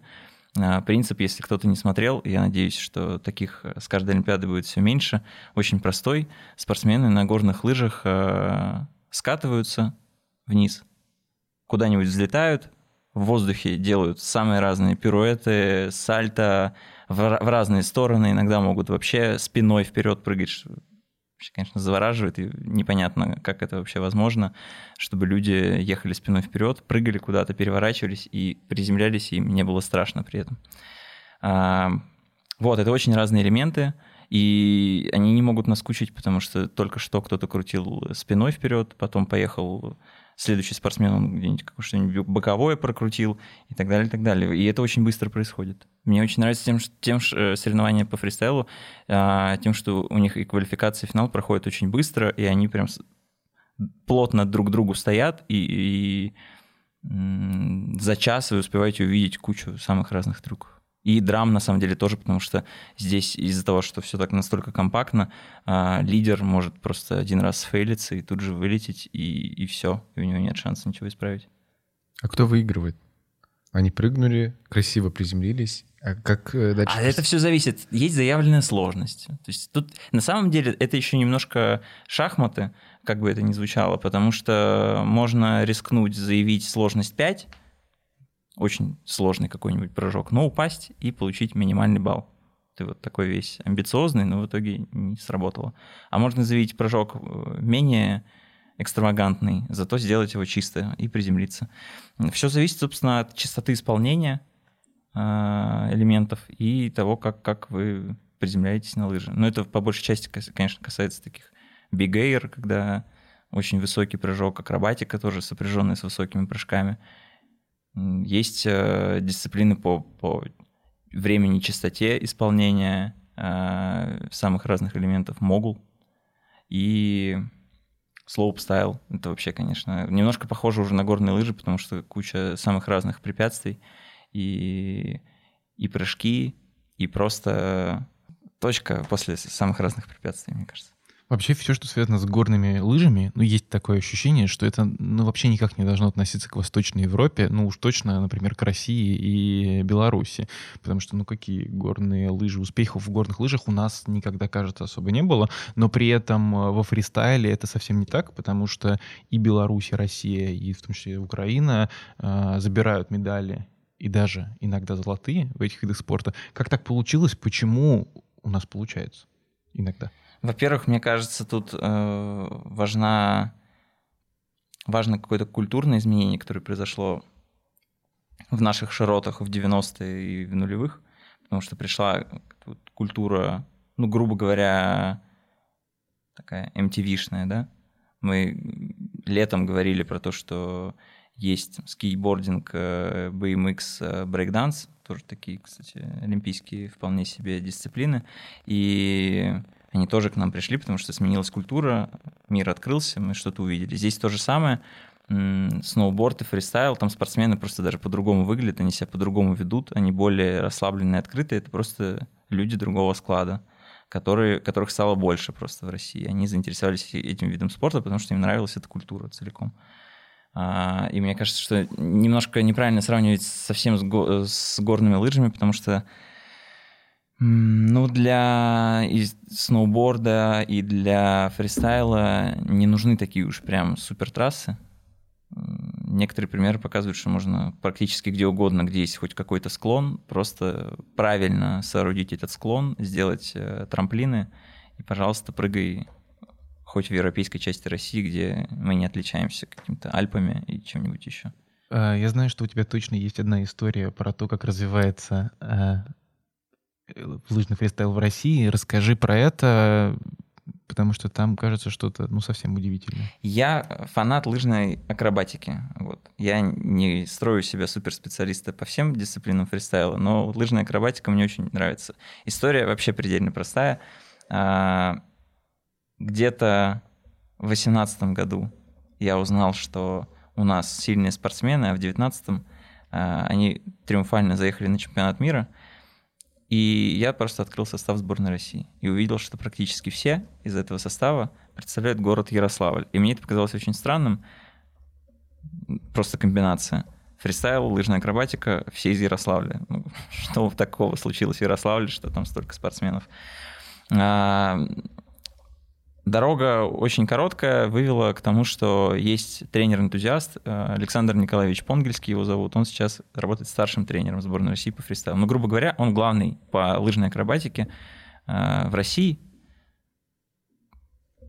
Speaker 5: Uh, принцип, если кто-то не смотрел, я надеюсь, что таких с каждой Олимпиады будет все меньше, очень простой. Спортсмены на горных лыжах uh, скатываются вниз, куда-нибудь взлетают, в воздухе делают самые разные пируэты, сальто в, в разные стороны, иногда могут вообще спиной вперед прыгать, вообще, конечно, завораживает, и непонятно, как это вообще возможно, чтобы люди ехали спиной вперед, прыгали куда-то, переворачивались и приземлялись, и им не было страшно при этом. А, вот, это очень разные элементы, и они не могут наскучить, потому что только что кто-то крутил спиной вперед, потом поехал следующий спортсмен, он где-нибудь что-нибудь боковое прокрутил и так далее, и так далее. И это очень быстро происходит. Мне очень нравится тем, что, тем э, соревнования по фристайлу, а, тем, что у них и квалификация, и финал проходит очень быстро, и они прям плотно друг к другу стоят, и, и за час вы успеваете увидеть кучу самых разных трюков. И драм, на самом деле, тоже, потому что здесь из-за того, что все так настолько компактно, а, лидер может просто один раз сфейлиться и тут же вылететь, и, и все, и у него нет шанса ничего исправить.
Speaker 1: А кто выигрывает? Они прыгнули, красиво приземлились. А как э,
Speaker 5: дальше? А это все зависит. Есть заявленная сложность. То есть тут на самом деле это еще немножко шахматы, как бы это ни звучало, потому что можно рискнуть заявить сложность 5, очень сложный какой-нибудь прыжок, но упасть и получить минимальный балл. Ты вот такой весь амбициозный, но в итоге не сработало. А можно заявить прыжок э, менее экстравагантный, зато сделать его чисто и приземлиться. Все зависит, собственно, от частоты исполнения э, элементов и того, как, как вы приземляетесь на лыжи. Но это по большей части, конечно, касается таких big air, когда очень высокий прыжок, акробатика тоже сопряженная с высокими прыжками. Есть э, дисциплины по, по времени, частоте исполнения э, самых разных элементов могул. И слоуп-стайл, это вообще, конечно, немножко похоже уже на горные лыжи, потому что куча самых разных препятствий и, и прыжки, и просто точка после самых разных препятствий, мне кажется.
Speaker 2: Вообще все, что связано с горными лыжами, ну, есть такое ощущение, что это, ну, вообще никак не должно относиться к Восточной Европе, ну, уж точно, например, к России и Беларуси, потому что, ну, какие горные лыжи, успехов в горных лыжах у нас никогда, кажется, особо не было, но при этом э, во фристайле это совсем не так, потому что и Беларусь, и Россия, и в том числе Украина э, забирают медали и даже иногда золотые в этих видах спорта. Как так получилось? Почему у нас получается иногда?
Speaker 5: Во-первых, мне кажется, тут э, важна, важно какое-то культурное изменение, которое произошло в наших широтах в 90-е и в нулевых, потому что пришла культура, ну, грубо говоря, такая MTV-шная, да? Мы летом говорили про то, что есть скейтбординг, э, BMX, э, брейкданс, тоже такие, кстати, олимпийские вполне себе дисциплины. И они тоже к нам пришли, потому что сменилась культура, мир открылся, мы что-то увидели. Здесь то же самое, сноуборд и фристайл, там спортсмены просто даже по-другому выглядят, они себя по-другому ведут, они более расслабленные, открытые, это просто люди другого склада, которые, которых стало больше просто в России. Они заинтересовались этим видом спорта, потому что им нравилась эта культура целиком. А, и мне кажется, что немножко неправильно сравнивать совсем с, го- с горными лыжами, потому что ну, для и сноуборда и для фристайла не нужны такие уж прям супер трассы. Некоторые примеры показывают, что можно практически где угодно, где есть хоть какой-то склон, просто правильно соорудить этот склон, сделать э, трамплины, и, пожалуйста, прыгай хоть в европейской части России, где мы не отличаемся какими-то Альпами и чем-нибудь еще.
Speaker 2: А, я знаю, что у тебя точно есть одна история про то, как развивается э, лыжный фристайл в России. Расскажи про это, потому что там кажется что-то ну совсем удивительное.
Speaker 5: Я фанат лыжной акробатики. Вот. Я не строю себя суперспециалиста по всем дисциплинам фристайла, но лыжная акробатика мне очень нравится. История вообще предельно простая. А, где-то в 2018 году я узнал, что у нас сильные спортсмены, а в 2019 а, они триумфально заехали на чемпионат мира. И я просто открыл состав сборной России и увидел, что практически все из этого состава представляют город Ярославль. И мне это показалось очень странным. Просто комбинация. Фристайл, лыжная акробатика, все из Ярославля. Ну, [LAUGHS] что такого случилось в Ярославле, что там столько спортсменов. А, Дорога очень короткая, вывела к тому, что есть тренер-энтузиаст, э, Александр Николаевич Понгельский его зовут, он сейчас работает старшим тренером сборной России по фристайлу. Ну, грубо говоря, он главный по лыжной акробатике э, в России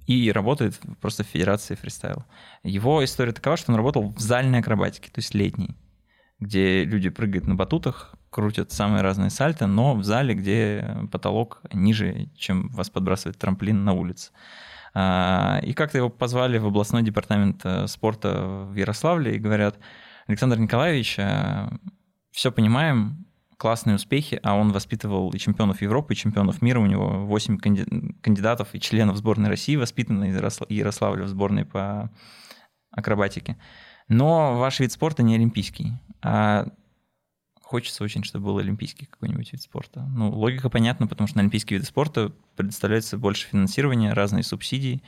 Speaker 5: и работает просто в Федерации фристайла. Его история такова, что он работал в зальной акробатике, то есть летней, где люди прыгают на батутах, крутят самые разные сальто, но в зале, где потолок ниже, чем вас подбрасывает трамплин на улице. А, и как-то его позвали в областной департамент э, спорта в Ярославле и говорят, Александр Николаевич, э, все понимаем, классные успехи, а он воспитывал и чемпионов Европы, и чемпионов мира, у него 8 кандидатов и членов сборной России воспитаны из Ярославля в сборной по акробатике. Но ваш вид спорта не олимпийский. А хочется очень, чтобы был олимпийский какой-нибудь вид спорта. Ну, логика понятна, потому что на олимпийские виды спорта предоставляется больше финансирования, разные субсидии,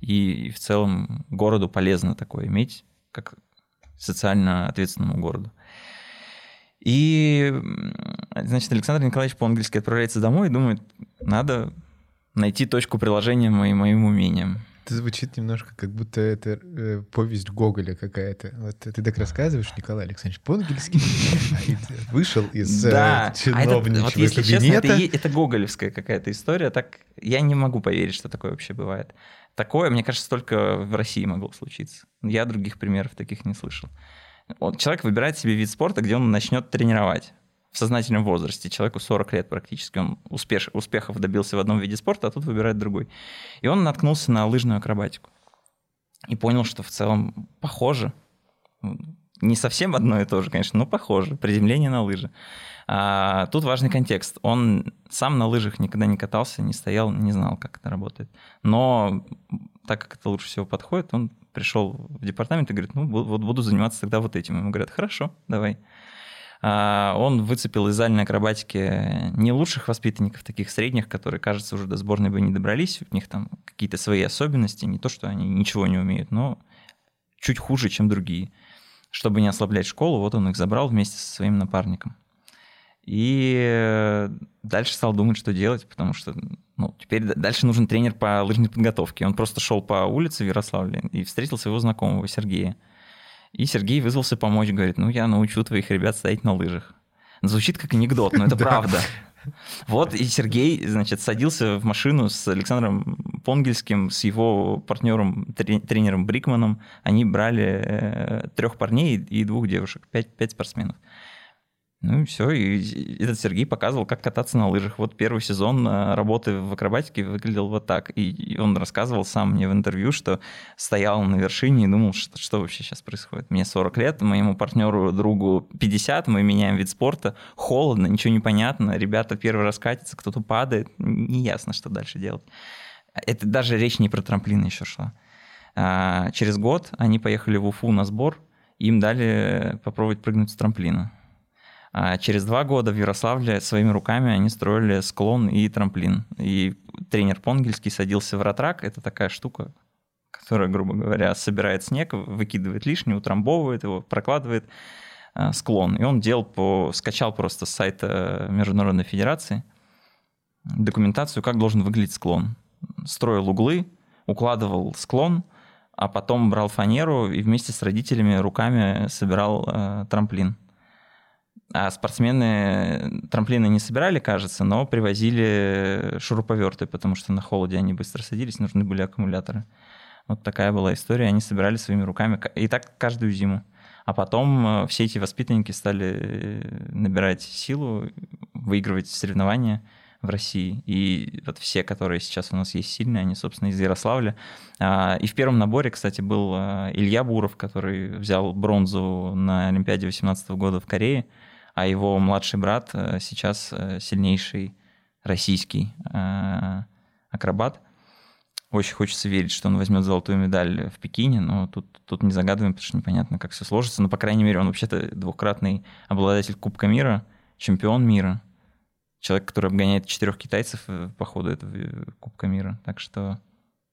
Speaker 5: и в целом городу полезно такое иметь, как социально ответственному городу. И, значит, Александр Николаевич по-английски отправляется домой и думает, надо найти точку приложения моим, моим умениям.
Speaker 1: Это звучит немножко, как будто это э, повесть Гоголя какая-то. Вот ты так рассказываешь, Николай Александрович Понгельский вышел из э,
Speaker 5: да.
Speaker 1: чиновничьего
Speaker 5: а вот если честно, это, это гоголевская какая-то история. Так я не могу поверить, что такое вообще бывает. Такое, мне кажется, только в России могло случиться. Я других примеров таких не слышал. Человек выбирает себе вид спорта, где он начнет тренировать в сознательном возрасте, человеку 40 лет практически, он успеш, успехов добился в одном виде спорта, а тут выбирает другой. И он наткнулся на лыжную акробатику. И понял, что в целом похоже. Не совсем одно и то же, конечно, но похоже. Приземление на лыжи. А, тут важный контекст. Он сам на лыжах никогда не катался, не стоял, не знал, как это работает. Но так как это лучше всего подходит, он пришел в департамент и говорит, ну вот буду заниматься тогда вот этим. Ему говорят, хорошо, давай. А, он выцепил из зальной акробатики не лучших воспитанников, таких средних, которые, кажется, уже до сборной бы не добрались, у них там какие-то свои особенности, не то, что они ничего не умеют, но чуть хуже, чем другие. Чтобы не ослаблять школу, вот он их забрал вместе со своим напарником. И дальше стал думать, что делать, потому что ну, теперь дальше нужен тренер по лыжной подготовке. Он просто шел по улице в Ярославле и встретил своего знакомого Сергея. И Сергей вызвался помочь, говорит, ну я научу твоих ребят стоять на лыжах. Звучит как анекдот, но это [LAUGHS] правда. Вот и Сергей, значит, садился в машину с Александром Понгельским, с его партнером, тренером Брикманом. Они брали э, трех парней и двух девушек, пять, пять спортсменов. Ну и все, и этот Сергей показывал, как кататься на лыжах. Вот первый сезон э, работы в акробатике выглядел вот так. И он рассказывал сам мне в интервью, что стоял на вершине и думал, что, что вообще сейчас происходит. Мне 40 лет, моему партнеру, другу 50, мы меняем вид спорта, холодно, ничего не понятно, ребята первый раз катятся, кто-то падает, неясно, что дальше делать. Это даже речь не про трамплины еще шла. А через год они поехали в Уфу на сбор, им дали попробовать прыгнуть с трамплина а через два года в Ярославле своими руками они строили склон и трамплин. И тренер Понгельский садился в ратрак. Это такая штука, которая, грубо говоря, собирает снег, выкидывает лишнее, утрамбовывает его, прокладывает а, склон. И он делал по, скачал просто с сайта Международной Федерации документацию, как должен выглядеть склон. Строил углы, укладывал склон, а потом брал фанеру и вместе с родителями руками собирал э, трамплин. А спортсмены трамплины не собирали, кажется, но привозили шуруповерты, потому что на холоде они быстро садились, нужны были аккумуляторы. Вот такая была история, они собирали своими руками, и так каждую зиму. А потом э, все эти воспитанники стали э, набирать силу, выигрывать соревнования в России. И вот все, которые сейчас у нас есть сильные, они, собственно, из Ярославля. А, и в первом наборе, кстати, был э, Илья Буров, который взял бронзу на Олимпиаде 2018 года в Корее а его младший брат э, сейчас э, сильнейший российский э, акробат. Очень хочется верить, что он возьмет золотую медаль в Пекине, но тут, тут не загадываем, потому что непонятно, как все сложится. Но, по крайней мере, он вообще-то двукратный обладатель Кубка мира, чемпион мира. Человек, который обгоняет четырех китайцев по ходу этого Кубка мира. Так что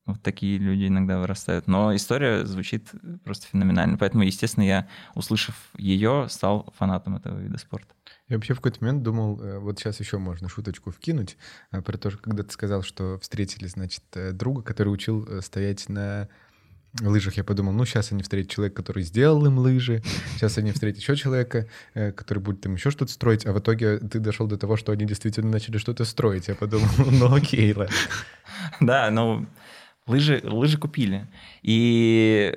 Speaker 5: вот такие люди иногда вырастают. Но история звучит просто феноменально. Поэтому, естественно, я, услышав ее, стал фанатом этого вида спорта.
Speaker 1: Я вообще в какой-то момент думал, э, вот сейчас еще можно шуточку вкинуть, э, про то, когда ты сказал, что встретили, значит, э, друга, который учил стоять на лыжах, я подумал, ну, сейчас они встретят человека, который сделал им лыжи, сейчас они встретят еще человека, который будет им еще что-то строить, а в итоге ты дошел до того, что они действительно начали что-то строить. Я подумал, [LAUGHS] ну, окей, ладно.
Speaker 5: Да, ну, Лыжи, лыжи купили. И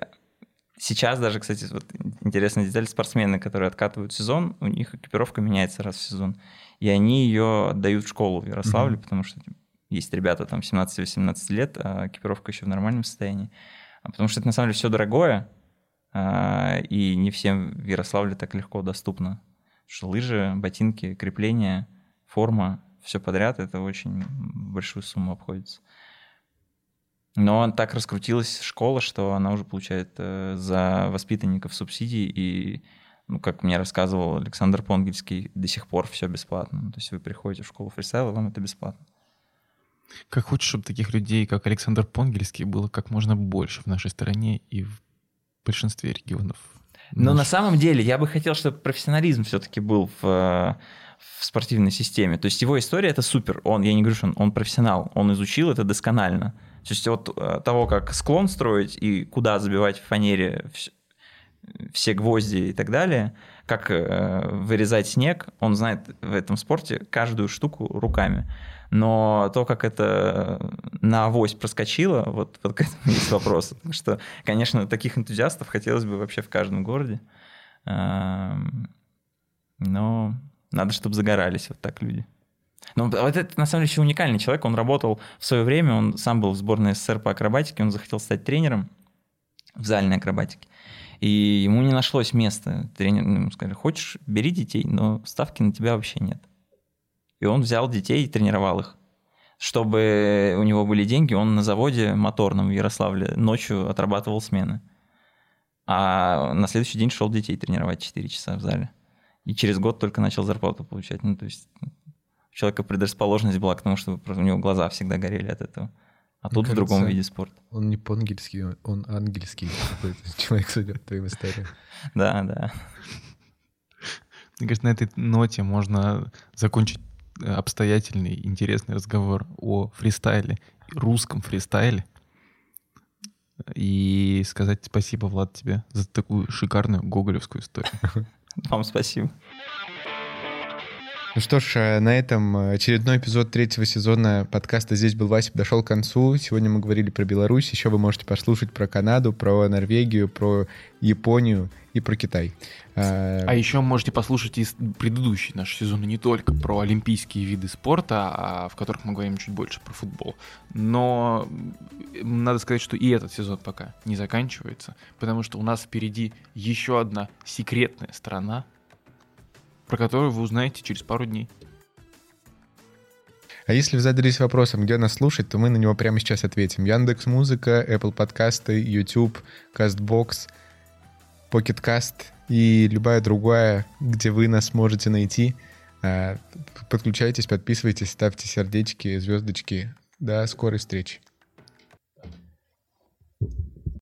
Speaker 5: сейчас даже, кстати, вот интересная деталь, спортсмены, которые откатывают сезон, у них экипировка меняется раз в сезон. И они ее отдают в школу в Ярославле, mm-hmm. потому что есть ребята там 17-18 лет, а экипировка еще в нормальном состоянии. А потому что это на самом деле все дорогое, а, и не всем в Ярославле так легко доступно. что лыжи, ботинки, крепления, форма, все подряд, это очень большую сумму обходится. Но так раскрутилась школа, что она уже получает э, за воспитанников субсидии, и, ну, как мне рассказывал Александр Понгельский, до сих пор все бесплатно. То есть вы приходите в школу фристайла, вам это бесплатно.
Speaker 2: Как хочешь, чтобы таких людей, как Александр Понгельский, было как можно больше в нашей стране и в большинстве регионов.
Speaker 5: Но на самом деле я бы хотел, чтобы профессионализм все-таки был в, в спортивной системе. То есть его история это супер. Он, я не говорю, что он, он профессионал, он изучил это досконально. То есть от э, того, как склон строить и куда забивать в фанере все гвозди и так далее, как э, вырезать снег, он знает в этом спорте каждую штуку руками. Но то, как это на авось проскочило, вот, вот к этому есть вопрос. Что, конечно, таких энтузиастов хотелось бы вообще в каждом городе. Эм, но надо, чтобы загорались вот так люди. Ну, вот это на самом деле еще уникальный человек. Он работал в свое время, он сам был в сборной СССР по акробатике, он захотел стать тренером в зальной акробатике. И ему не нашлось места. Тренер ну, ему сказали, хочешь, бери детей, но ставки на тебя вообще нет. И он взял детей и тренировал их. Чтобы у него были деньги, он на заводе моторном в Ярославле ночью отрабатывал смены. А на следующий день шел детей тренировать 4 часа в зале. И через год только начал зарплату получать. Ну, то есть человека предрасположенность была к тому, чтобы у него глаза всегда горели от этого. А тут кажется, в другом виде спорта.
Speaker 1: Он не по-ангельски, он ангельский человек, судя по твоим историям. [LAUGHS]
Speaker 5: Да, да.
Speaker 2: Мне кажется, на этой ноте можно закончить э, обстоятельный, интересный разговор о фристайле, русском фристайле. И сказать спасибо, Влад, тебе за такую шикарную гоголевскую историю.
Speaker 5: Вам спасибо.
Speaker 1: Ну что ж, э, на этом очередной эпизод третьего сезона подкаста «Здесь был Вася» подошел к концу. Сегодня мы говорили про Беларусь, еще вы можете послушать про Канаду, про Норвегию, про Японию и про Китай.
Speaker 2: А, а еще можете послушать и предыдущий наш сезон, не только про олимпийские виды спорта, а в которых мы говорим чуть больше про футбол. Но надо сказать, что и этот сезон пока не заканчивается, потому что у нас впереди еще одна секретная страна, про которую вы узнаете через пару дней.
Speaker 1: А если вы задались вопросом, где нас слушать, то мы на него прямо сейчас ответим. Яндекс Музыка, Apple подкасты, YouTube, Castbox, Pocket Cast и любая другая, где вы нас можете найти. А, подключайтесь, подписывайтесь, ставьте сердечки, звездочки. До скорой встречи.